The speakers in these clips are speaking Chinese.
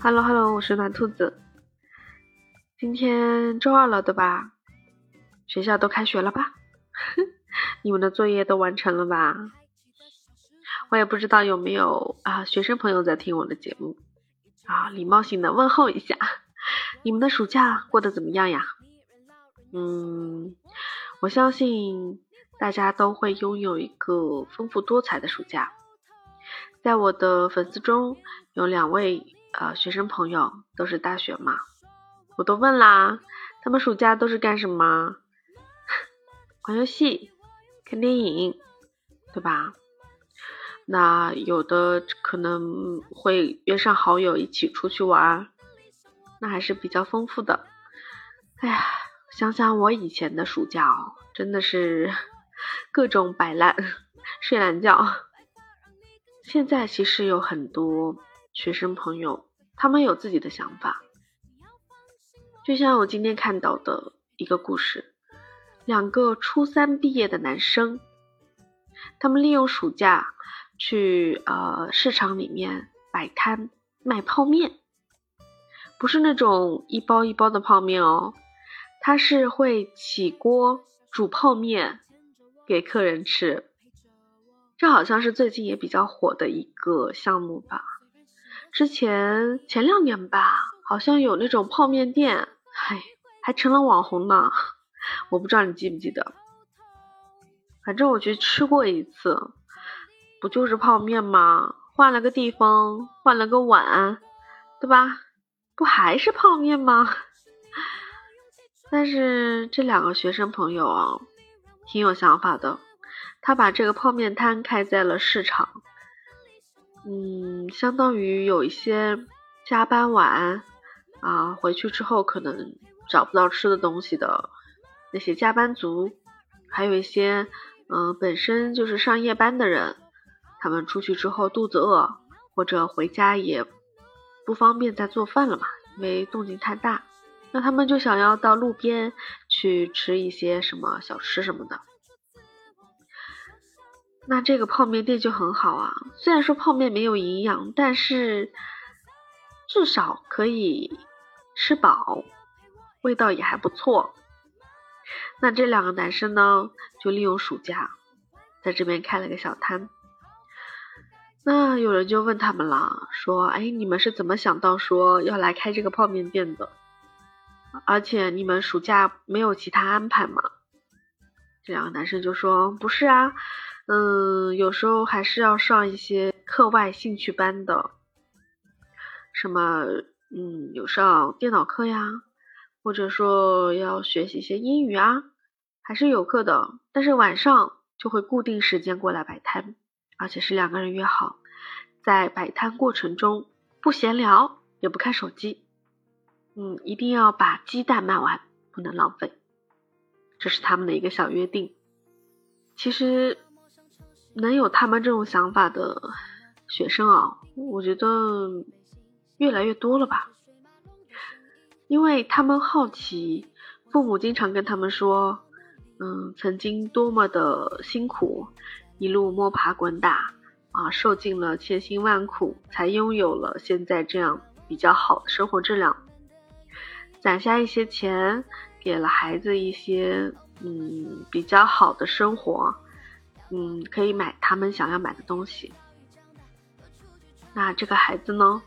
Hello Hello，我是暖兔子。今天周二了，对吧？学校都开学了吧？你们的作业都完成了吧？我也不知道有没有啊学生朋友在听我的节目啊，礼貌性的问候一下，你们的暑假过得怎么样呀？嗯，我相信大家都会拥有一个丰富多彩的暑假。在我的粉丝中有两位呃学生朋友，都是大学嘛，我都问啦，他们暑假都是干什么？玩游戏、看电影，对吧？那有的可能会约上好友一起出去玩，那还是比较丰富的。哎呀，想想我以前的暑假哦，真的是 各种摆烂、睡懒觉。现在其实有很多学生朋友，他们有自己的想法，就像我今天看到的一个故事，两个初三毕业的男生，他们利用暑假去呃市场里面摆摊卖泡面，不是那种一包一包的泡面哦，他是会起锅煮泡面给客人吃。这好像是最近也比较火的一个项目吧。之前前两年吧，好像有那种泡面店，嗨，还成了网红呢。我不知道你记不记得，反正我去吃过一次，不就是泡面吗？换了个地方，换了个碗，对吧？不还是泡面吗？但是这两个学生朋友啊，挺有想法的。他把这个泡面摊开在了市场，嗯，相当于有一些加班晚啊，回去之后可能找不到吃的东西的那些加班族，还有一些嗯本身就是上夜班的人，他们出去之后肚子饿，或者回家也不方便再做饭了嘛，因为动静太大，那他们就想要到路边去吃一些什么小吃什么的。那这个泡面店就很好啊，虽然说泡面没有营养，但是至少可以吃饱，味道也还不错。那这两个男生呢，就利用暑假在这边开了个小摊。那有人就问他们了，说：“哎，你们是怎么想到说要来开这个泡面店的？而且你们暑假没有其他安排吗？”这两个男生就说：“不是啊。”嗯，有时候还是要上一些课外兴趣班的，什么，嗯，有上电脑课呀，或者说要学习一些英语啊，还是有课的。但是晚上就会固定时间过来摆摊，而且是两个人约好，在摆摊过程中不闲聊，也不看手机，嗯，一定要把鸡蛋卖完，不能浪费，这是他们的一个小约定。其实。能有他们这种想法的学生啊，我觉得越来越多了吧，因为他们好奇，父母经常跟他们说，嗯，曾经多么的辛苦，一路摸爬滚打啊，受尽了千辛万苦，才拥有了现在这样比较好的生活质量，攒下一些钱，给了孩子一些嗯比较好的生活。嗯，可以买他们想要买的东西。那这个孩子呢，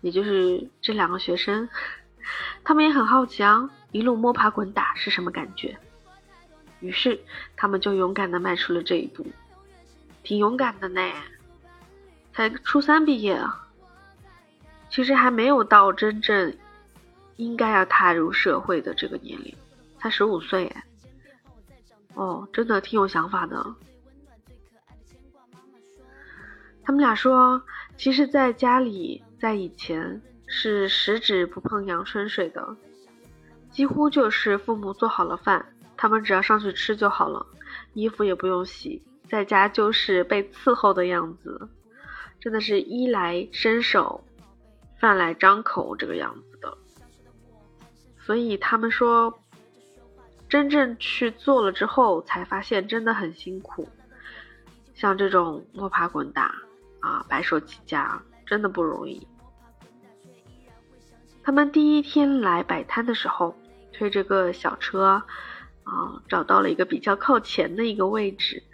也就是这两个学生，他们也很好奇啊，一路摸爬滚打是什么感觉？于是他们就勇敢的迈出了这一步，挺勇敢的呢，才初三毕业啊，其实还没有到真正应该要踏入社会的这个年龄，才十五岁哎，哦，真的挺有想法的。他们俩说，其实，在家里，在以前是十指不碰阳春水的，几乎就是父母做好了饭，他们只要上去吃就好了，衣服也不用洗，在家就是被伺候的样子，真的是衣来伸手，饭来张口这个样子的。所以他们说，真正去做了之后，才发现真的很辛苦，像这种摸爬滚打。啊，白手起家真的不容易。他们第一天来摆摊的时候，推着个小车，啊，找到了一个比较靠前的一个位置，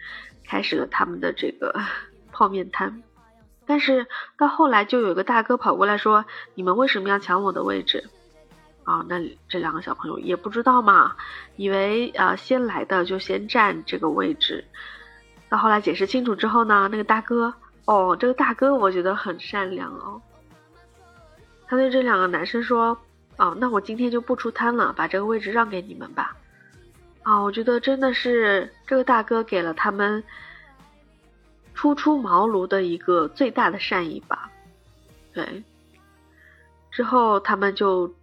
开始了他们的这个泡面摊。但是到后来，就有一个大哥跑过来说：“你们为什么要抢我的位置？”啊，那这两个小朋友也不知道嘛，以为啊先来的就先占这个位置。到后来解释清楚之后呢，那个大哥，哦，这个大哥我觉得很善良哦。他对这两个男生说：“哦，那我今天就不出摊了，把这个位置让给你们吧。”啊，我觉得真的是这个大哥给了他们初出茅庐的一个最大的善意吧。对，之后他们就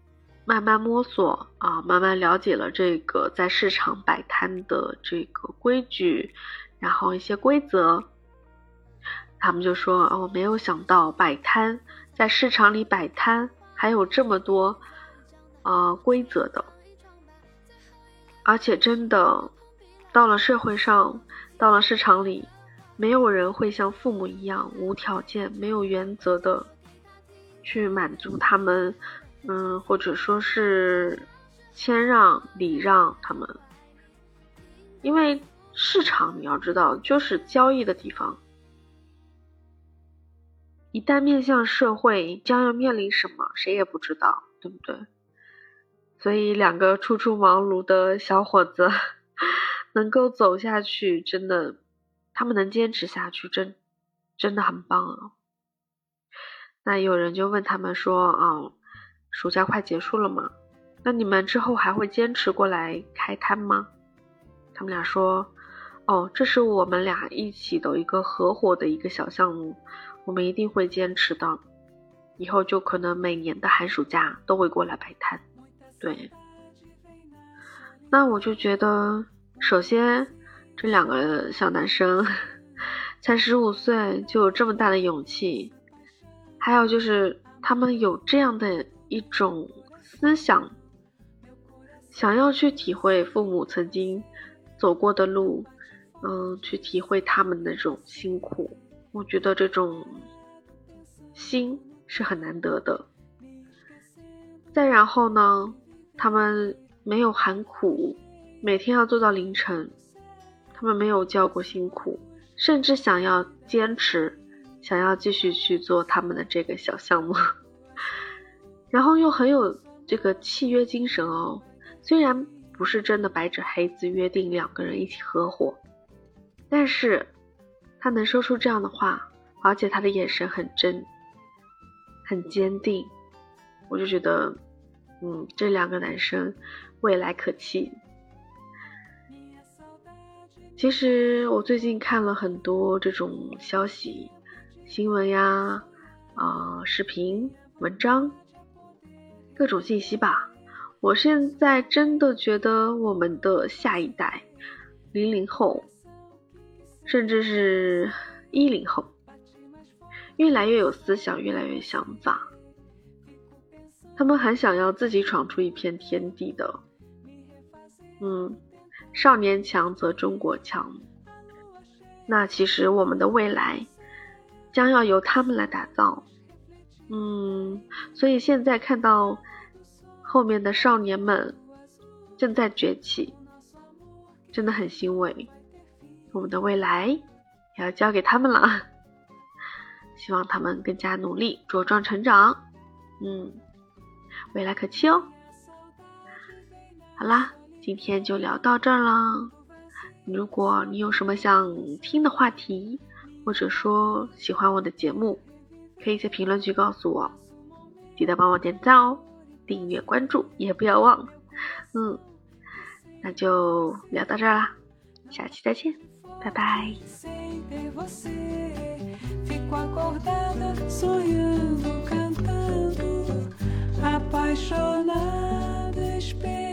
慢慢摸索啊，慢慢了解了这个在市场摆摊的这个规矩，然后一些规则。他们就说：“哦，没有想到摆摊。”在市场里摆摊还有这么多，呃，规则的，而且真的，到了社会上，到了市场里，没有人会像父母一样无条件、没有原则的去满足他们，嗯，或者说是谦让、礼让他们，因为市场你要知道就是交易的地方。一旦面向社会，将要面临什么，谁也不知道，对不对？所以，两个初出茅庐的小伙子 能够走下去，真的，他们能坚持下去，真真的很棒啊。那有人就问他们说：“啊，暑假快结束了吗？那你们之后还会坚持过来开摊吗？”他们俩说：“哦，这是我们俩一起的一个合伙的一个小项目。”我们一定会坚持的，以后就可能每年的寒暑假都会过来摆摊。对，那我就觉得，首先这两个小男生才十五岁就有这么大的勇气，还有就是他们有这样的一种思想，想要去体会父母曾经走过的路，嗯，去体会他们那种辛苦。我觉得这种心是很难得的。再然后呢，他们没有喊苦，每天要做到凌晨，他们没有叫过辛苦，甚至想要坚持，想要继续去做他们的这个小项目，然后又很有这个契约精神哦。虽然不是真的白纸黑字约定两个人一起合伙，但是。他能说出这样的话，而且他的眼神很真，很坚定，我就觉得，嗯，这两个男生未来可期。其实我最近看了很多这种消息、新闻呀，啊，视频、文章，各种信息吧。我现在真的觉得我们的下一代，零零后。甚至是一零后，越来越有思想，越来越想法。他们很想要自己闯出一片天地的。嗯，少年强则中国强。那其实我们的未来将要由他们来打造。嗯，所以现在看到后面的少年们正在崛起，真的很欣慰。我们的未来也要交给他们了，希望他们更加努力，茁壮成长。嗯，未来可期哦。好啦，今天就聊到这儿了。如果你有什么想听的话题，或者说喜欢我的节目，可以在评论区告诉我。记得帮我点赞哦，订阅关注也不要忘。嗯，那就聊到这儿啦，下期再见。Bye bye. Sem ter você, fico acordada, sonhando, cantando, apaixonada, esperando